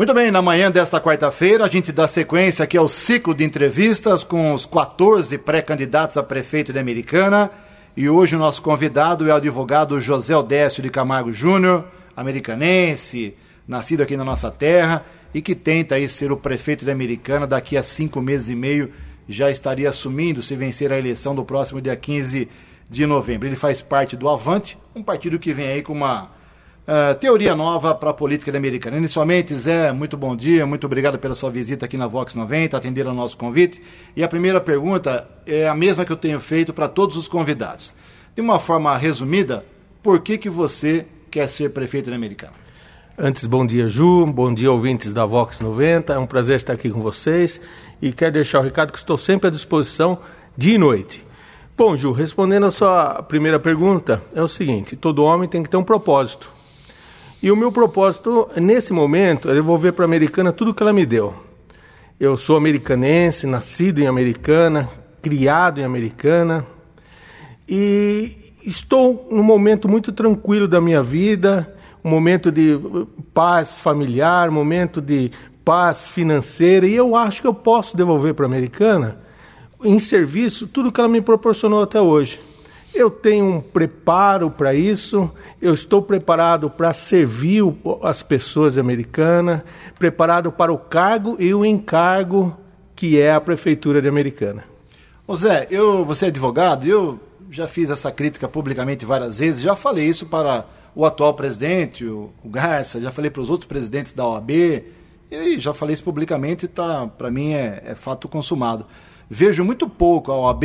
Muito bem, na manhã desta quarta-feira, a gente dá sequência aqui ao ciclo de entrevistas com os 14 pré-candidatos a prefeito de Americana. E hoje o nosso convidado é o advogado José Odécio de Camargo Júnior, americanense, nascido aqui na nossa terra e que tenta aí ser o prefeito de Americana daqui a cinco meses e meio. Já estaria assumindo se vencer a eleição do próximo dia 15 de novembro. Ele faz parte do Avante, um partido que vem aí com uma Uh, teoria nova para a política americana. Inicialmente, Zé, muito bom dia, muito obrigado pela sua visita aqui na Vox 90, atender ao nosso convite. E a primeira pergunta é a mesma que eu tenho feito para todos os convidados. De uma forma resumida, por que, que você quer ser prefeito da Americana? Antes, bom dia, Ju, bom dia, ouvintes da Vox 90. É um prazer estar aqui com vocês e quero deixar o recado que estou sempre à disposição dia e noite. Bom, Ju, respondendo a sua primeira pergunta, é o seguinte: todo homem tem que ter um propósito. E o meu propósito, nesse momento, é devolver para a Americana tudo que ela me deu. Eu sou americanense, nascido em Americana, criado em Americana, e estou num momento muito tranquilo da minha vida, um momento de paz familiar, momento de paz financeira, e eu acho que eu posso devolver para a Americana, em serviço, tudo que ela me proporcionou até hoje. Eu tenho um preparo para isso, eu estou preparado para servir as pessoas americanas, preparado para o cargo e o encargo que é a Prefeitura de Americana. Ô Zé, eu, você é advogado, eu já fiz essa crítica publicamente várias vezes, já falei isso para o atual presidente, o, Garça, já falei para os outros presidentes da OAB, e já falei isso publicamente, tá, para mim é, é fato consumado. Vejo muito pouco a OAB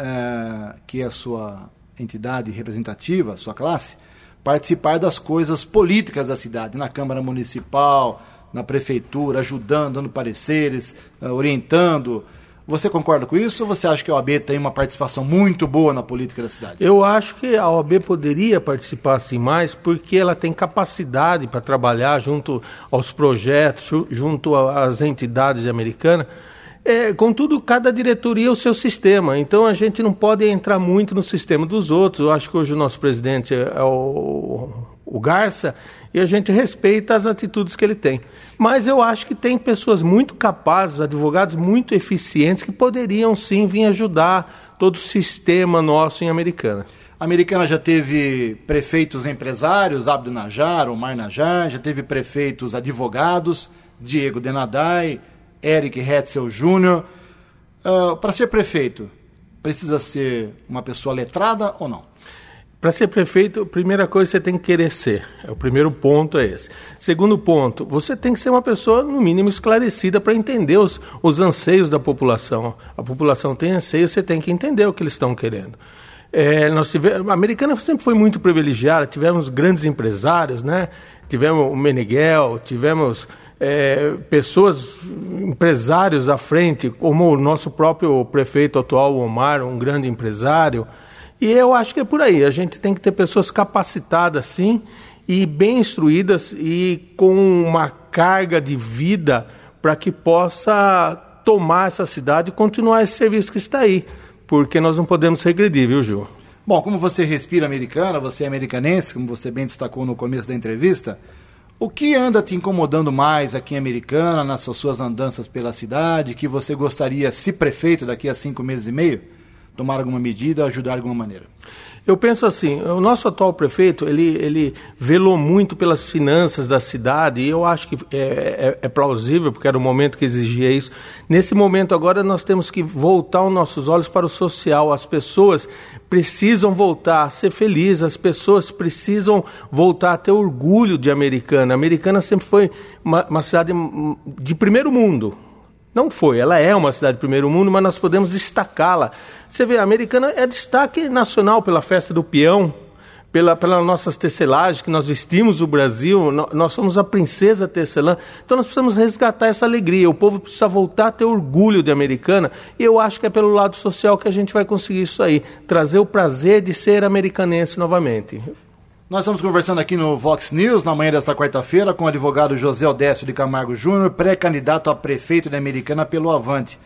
é, que é a sua entidade representativa, sua classe, participar das coisas políticas da cidade, na Câmara Municipal, na Prefeitura, ajudando, dando pareceres, é, orientando. Você concorda com isso ou você acha que a OAB tem uma participação muito boa na política da cidade? Eu acho que a OAB poderia participar assim mais porque ela tem capacidade para trabalhar junto aos projetos, junto às entidades americanas é, contudo, cada diretoria é o seu sistema, então a gente não pode entrar muito no sistema dos outros. Eu acho que hoje o nosso presidente é o, o Garça e a gente respeita as atitudes que ele tem. Mas eu acho que tem pessoas muito capazes, advogados muito eficientes, que poderiam sim vir ajudar todo o sistema nosso em Americana. A Americana já teve prefeitos empresários, Abdo Najar, Omar Najar, já teve prefeitos advogados, Diego Denadai, Eric Hetzel Júnior. Uh, Para ser prefeito, precisa ser uma pessoa letrada ou não? Para ser prefeito, primeira coisa você tem que querer ser. É o primeiro ponto é esse. Segundo ponto, você tem que ser uma pessoa, no mínimo, esclarecida para entender os, os anseios da população. A população tem anseios, você tem que entender o que eles estão querendo. É, nós tivemos, a americana sempre foi muito privilegiada, tivemos grandes empresários, né? Tivemos o Meneghel, tivemos é, pessoas, empresários à frente, como o nosso próprio prefeito atual, Omar, um grande empresário. E eu acho que é por aí. A gente tem que ter pessoas capacitadas, sim, e bem instruídas e com uma carga de vida para que possa tomar essa cidade e continuar esse serviço que está aí. Porque nós não podemos regredir, viu, Ju? Bom, como você respira americana, você é americanense, como você bem destacou no começo da entrevista, o que anda te incomodando mais aqui em Americana, nas suas andanças pela cidade, que você gostaria, se prefeito, daqui a cinco meses e meio, tomar alguma medida, ajudar de alguma maneira? Eu penso assim, o nosso atual prefeito, ele, ele velou muito pelas finanças da cidade, e eu acho que é, é, é, plausível, porque era o momento que exigia isso. Nesse momento agora nós temos que voltar os nossos olhos para o social. As pessoas precisam voltar a ser felizes, as pessoas precisam voltar a ter orgulho de Americana. A Americana sempre foi uma, uma cidade de primeiro mundo, não foi, ela é uma cidade de primeiro mundo, mas nós podemos destacá-la. Você vê, a americana é destaque nacional pela festa do peão, pela, pelas nossas tecelagens, que nós vestimos o Brasil, nós somos a princesa tecelã. Então nós precisamos resgatar essa alegria. O povo precisa voltar a ter orgulho de americana. E eu acho que é pelo lado social que a gente vai conseguir isso aí trazer o prazer de ser americanense novamente. Nós estamos conversando aqui no Vox News, na manhã desta quarta-feira, com o advogado José Odécio de Camargo Júnior, pré-candidato a prefeito da Americana pelo Avante.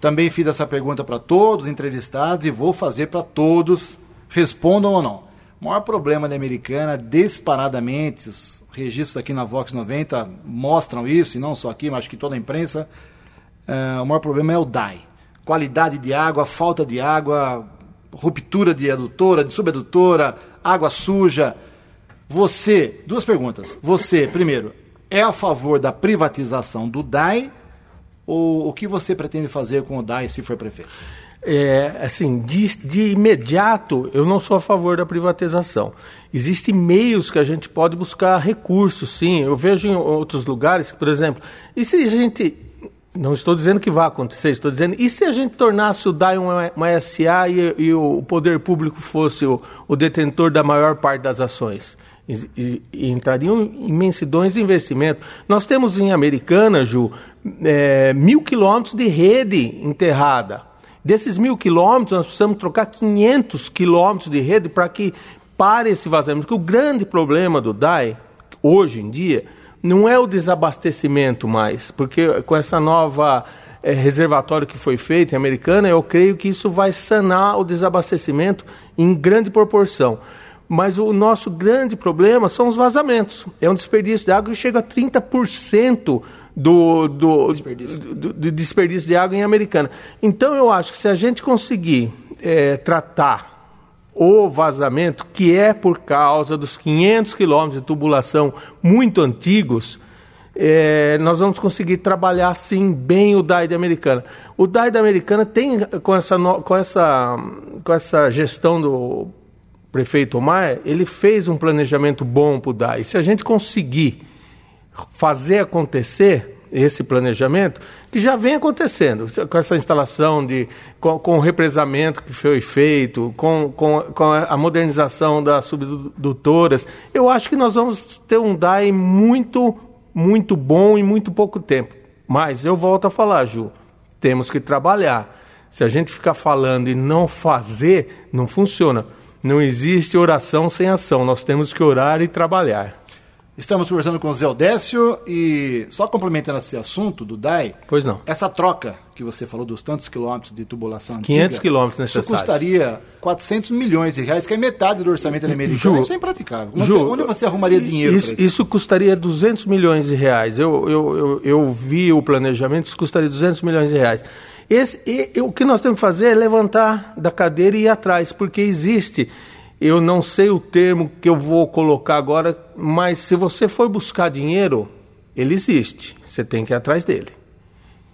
Também fiz essa pergunta para todos os entrevistados e vou fazer para todos, respondam ou não. O maior problema da Americana, disparadamente, os registros aqui na Vox 90 mostram isso, e não só aqui, mas acho que toda a imprensa, uh, o maior problema é o DAI. Qualidade de água, falta de água, ruptura de adutora, de subadutora, água suja. Você, duas perguntas. Você, primeiro, é a favor da privatização do DAI ou o que você pretende fazer com o DAI se for prefeito? É, assim, de, de, imediato, eu não sou a favor da privatização. Existem meios que a gente pode buscar recursos, sim. Eu vejo em outros lugares, por exemplo, e se a gente. Não estou dizendo que vai acontecer, estou dizendo, e se a gente tornasse o DAI uma, uma SA e, e, o poder público fosse o, o detentor da maior parte das ações? E, e, e entrariam imensidões de investimento. Nós temos em Americana, Ju, é, mil quilômetros de rede enterrada. Desses mil quilômetros, nós precisamos trocar 500 quilômetros de rede para que pare esse vazamento. Porque o grande problema do DAI, hoje em dia, não é o desabastecimento mais, porque com essa nova é, reservatório que foi feito em Americana, eu creio que isso vai sanar o desabastecimento em grande proporção. Mas o nosso grande problema são os vazamentos. É um desperdício de água que chega a 30% do, do, desperdício. Do, do, desperdício de água em Americana. Então eu acho que se a gente conseguir é, tratar o vazamento, que é por causa dos 500 quilômetros de tubulação muito antigos, é, nós vamos conseguir trabalhar sim bem o DAI da Americana. O DAI da Americana tem, com essa, com essa, com essa gestão do prefeito Omar, ele fez um planejamento bom para o DAI. Se a gente conseguir fazer acontecer esse planejamento, que já vem acontecendo, com essa instalação de. com, com o represamento que foi feito, com, com, com a modernização das subdutoras, eu acho que nós vamos ter um DAI muito, muito bom em muito pouco tempo. Mas eu volto a falar, Ju, temos que trabalhar. Se a gente ficar falando e não fazer, não funciona. Não existe oração sem ação. Nós temos que orar e trabalhar. Estamos conversando com o Zé Odécio e só complementando esse assunto do DAI. Pois não. Essa troca que você falou dos tantos quilômetros de tubulação 500 antiga, quilômetros necessários. Isso custaria 400 milhões de reais, que é metade do orçamento americano. Isso é impraticável. Ju, você, onde você arrumaria dinheiro isso, isso? Isso custaria 200 milhões de reais. Eu, eu, eu, eu vi o planejamento, isso custaria 200 milhões de reais. Esse, e, o que nós temos que fazer é levantar da cadeira e ir atrás, porque existe eu não sei o termo que eu vou colocar agora, mas se você for buscar dinheiro, ele existe. Você tem que ir atrás dele.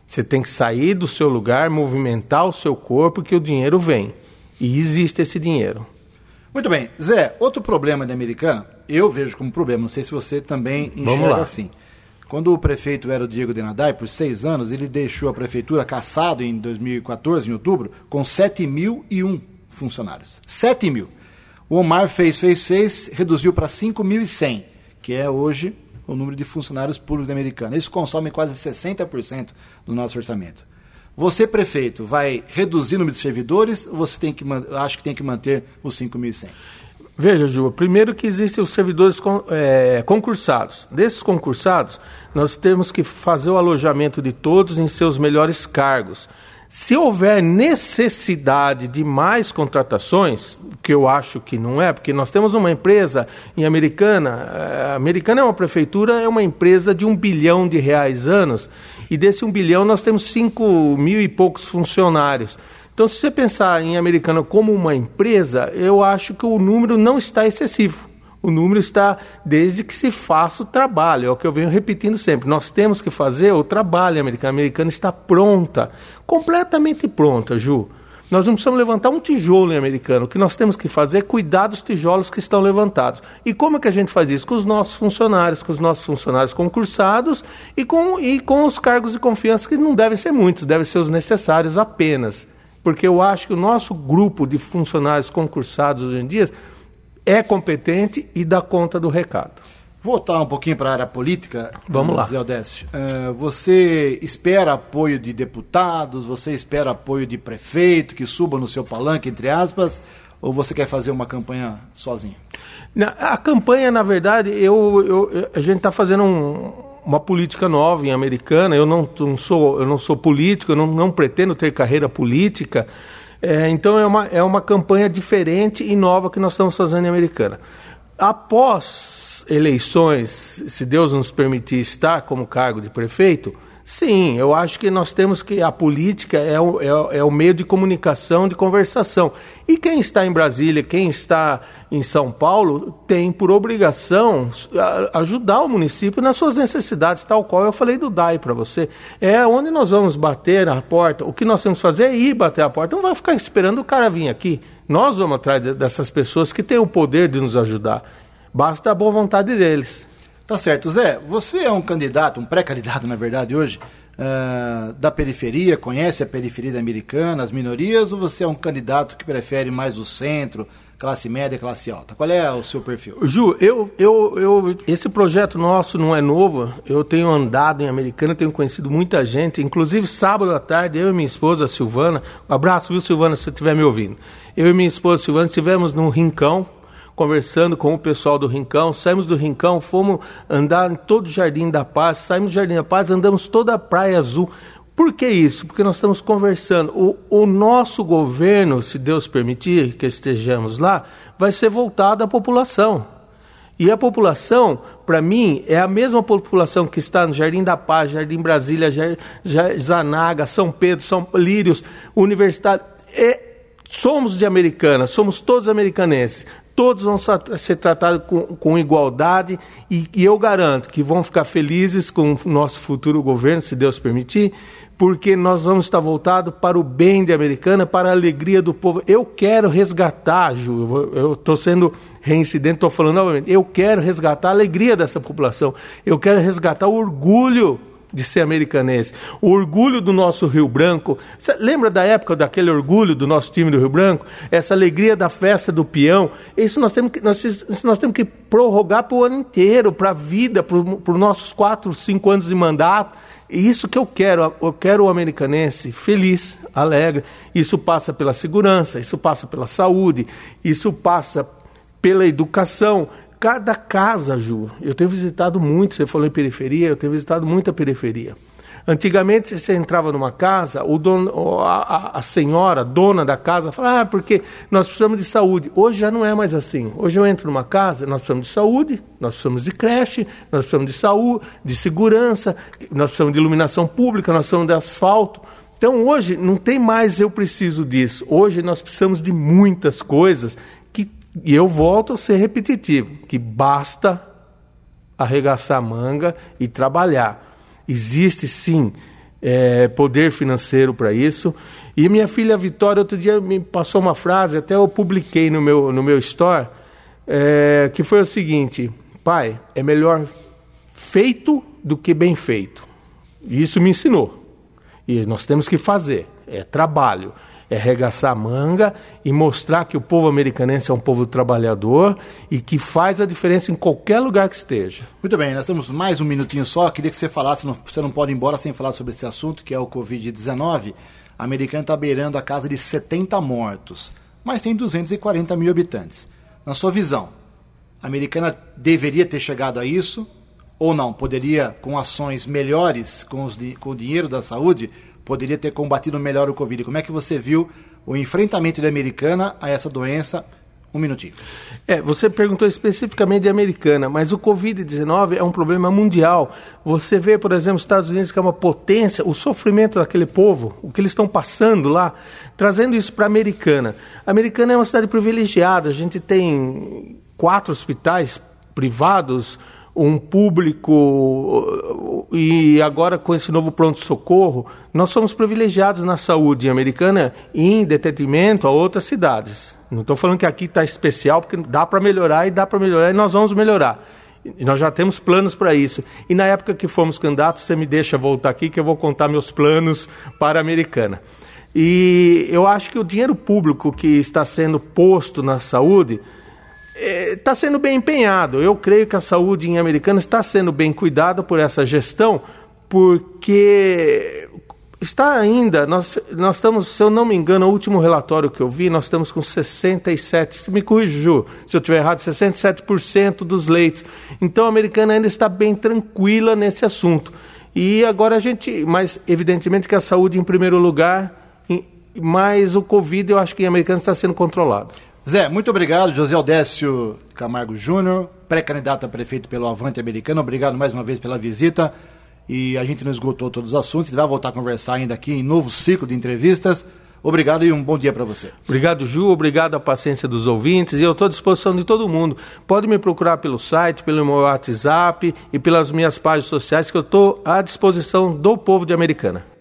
Você tem que sair do seu lugar, movimentar o seu corpo, que o dinheiro vem. E existe esse dinheiro. Muito bem. Zé, outro problema da Americana, eu vejo como problema, não sei se você também enxerga assim. Quando o prefeito era o Diego Denadai, por seis anos, ele deixou a prefeitura caçado em 2014, em outubro, com 7.001 funcionários. 7 mil. O Omar fez, fez, fez, reduziu para 5.100, que é hoje o número de funcionários públicos americanos. Isso consome quase 60% do nosso orçamento. Você, prefeito, vai reduzir o número de servidores ou você tem que, acha que tem que manter os 5.100? Veja, Ju, primeiro que existem os servidores é, concursados. Desses concursados, nós temos que fazer o alojamento de todos em seus melhores cargos. Se houver necessidade de mais contratações, que eu acho que não é, porque nós temos uma empresa em Americana, a eh, Americana é uma prefeitura, é uma empresa de um bilhão de reais anos, e desse um bilhão nós temos cinco mil e poucos funcionários. Então, se você pensar em Americana como uma empresa, eu acho que o número não está excessivo. O número está desde que se faça o trabalho, é o que eu venho repetindo sempre. Nós temos que fazer o trabalho americano. A americana está pronta, completamente pronta, Ju. Nós não precisamos levantar um tijolo em americano. O que nós temos que fazer é cuidar dos tijolos que estão levantados. E como é que a gente faz isso? Com os nossos funcionários, com os nossos funcionários concursados e com, e com os cargos de confiança, que não devem ser muitos, devem ser os necessários apenas. Porque eu acho que o nosso grupo de funcionários concursados hoje em dia é competente e dá conta do recado. Voltar um pouquinho para a área política. Vamos lá. Zé Odécio. Uh, você espera apoio de deputados, você espera apoio de prefeito que suba no seu palanque, entre aspas, ou você quer fazer uma campanha sozinho? A campanha, na verdade, eu, eu a gente está fazendo um, uma política nova em americana. Eu não, não, sou, eu não sou político, eu não, não pretendo ter carreira política. É, então é uma, é uma campanha diferente e nova que nós estamos fazendo em Americana. Após eleições, se Deus nos permitir estar como cargo de prefeito, Sim, eu acho que nós temos que. A política é o, é, é, o meio de comunicação, de conversação. E quem está em Brasília, quem está em São Paulo, tem por obrigação ajudar o município nas suas necessidades, tal qual eu falei do DAI para você. É onde nós vamos bater a porta. O que nós temos que fazer é ir bater a porta. Não vai ficar esperando o cara vir aqui. Nós vamos atrás dessas pessoas que têm o poder de nos ajudar. Basta a boa vontade deles. Tá certo. Zé, você é um candidato, um pré-candidato, na verdade, hoje, uh, da periferia, conhece a periferia americana, as minorias, ou você é um candidato que prefere mais o centro, classe média, classe alta? Qual é o seu perfil? Ju, eu, eu, eu, esse projeto nosso não é novo. Eu tenho andado em Americana, tenho conhecido muita gente. Inclusive, sábado à tarde, eu e minha esposa, Silvana, um abraço, viu, Silvana, se você estiver me ouvindo. Eu e minha esposa, Silvana, estivemos num rincão, conversando com o pessoal do Rincão. Saímos do Rincão, fomos andar em todo o Jardim da Paz, saímos do Jardim da Paz, andamos toda a Praia Azul. Por que isso? Porque nós estamos conversando. O, o nosso governo, se Deus permitir que estejamos lá, vai ser voltado à população. E a população, para mim, é a mesma população que está no Jardim da Paz, Jardim Brasília, Zanaga, São Pedro, São Lírios, Universitário. É, somos de Americana, somos todos americanenses todos vão ser tratados com, com igualdade e, e, eu garanto que vão ficar felizes com o nosso futuro governo, se Deus permitir, porque nós vamos estar voltados para o bem de Americana, para a alegria do povo. Eu quero resgatar, Ju, eu estou sendo reincidente, estou falando novamente, eu quero resgatar a alegria dessa população, eu quero resgatar o orgulho de ser americanense. O orgulho do nosso Rio Branco. Cê lembra da época daquele orgulho do nosso time do Rio Branco? Essa alegria da festa do peão. Isso nós temos que, nós, nós temos que prorrogar para o ano inteiro, para a vida, para os nossos quatro, cinco anos de mandato. E isso que eu quero, eu quero o americanense feliz, alegre. Isso passa pela segurança, isso passa pela saúde, isso passa pela educação, cada casa, Ju. Eu tenho visitado muito, você falou em periferia, eu tenho visitado muita periferia. Antigamente, você entrava numa casa, o dono, a, a, senhora, dona da casa, falava, ah, porque nós precisamos de saúde. Hoje já não é mais assim. Hoje eu entro numa casa, nós precisamos de saúde, nós precisamos de creche, nós precisamos de saúde, de segurança, nós precisamos de iluminação pública, nós precisamos de asfalto. Então hoje não tem mais eu preciso disso. Hoje nós precisamos de muitas coisas e eu volto a ser repetitivo, que basta arregaçar a manga e trabalhar. Existe sim é, poder financeiro para isso. E minha filha Vitória, outro dia me passou uma frase, até eu publiquei no meu, no meu store, é, que foi o seguinte: pai, é melhor feito do que bem feito. E isso me ensinou. E nós temos que fazer, é trabalho é arregaçar a manga e mostrar que o povo americanense é um povo trabalhador e que faz a diferença em qualquer lugar que esteja. Muito bem, nós temos mais um minutinho só. Queria que você falasse, você não pode ir embora sem falar sobre esse assunto, que é o Covid-19. A americana está beirando a casa de 70 mortos, mas tem 240 mil habitantes. Na sua visão, a americana deveria ter chegado a isso ou não? Poderia, com ações melhores, com, os, com o dinheiro da saúde, poderia ter combatido melhor o Covid. Como é que você viu o enfrentamento da americana a essa doença? Um minutinho. É, você perguntou especificamente de americana, mas o Covid-19 é um problema mundial. Você vê, por exemplo, os Estados Unidos, que é uma potência, o sofrimento daquele povo, o que eles estão passando lá, trazendo isso para a americana. A americana é uma cidade privilegiada, a gente tem quatro hospitais privados, um público e agora com esse novo pronto-socorro, nós somos privilegiados na saúde americana em detrimento a outras cidades. Não estou falando que aqui está especial, porque dá para melhorar e dá para melhorar e nós vamos melhorar. E nós já temos planos para isso. E na época que fomos candidatos, você me deixa voltar aqui que eu vou contar meus planos para a americana. E eu acho que o dinheiro público que está sendo posto na saúde está é, sendo bem empenhado. Eu creio que a saúde em Americana está sendo bem cuidada por essa gestão, porque está ainda, nós, nós estamos, se eu não me engano, o último relatório que eu vi, nós estamos com 67, me corrija, se eu estiver errado, 67% dos leitos. Então a Americana ainda está bem tranquila nesse assunto. E agora a gente, mas evidentemente que a saúde em primeiro lugar mas o Covid eu acho que em Americana está sendo controlado. Zé, muito obrigado. José Aldécio Camargo Júnior, pré-candidato a prefeito pelo Avante Americano. Obrigado mais uma vez pela visita. E a gente não esgotou todos os assuntos, ele vai voltar a conversar ainda aqui em novo ciclo de entrevistas. Obrigado e um bom dia para você. Obrigado, Ju. Obrigado à paciência dos ouvintes. E eu estou à disposição de todo mundo. Pode me procurar pelo site, pelo meu WhatsApp e pelas minhas páginas sociais, que eu estou à disposição do povo de Americana.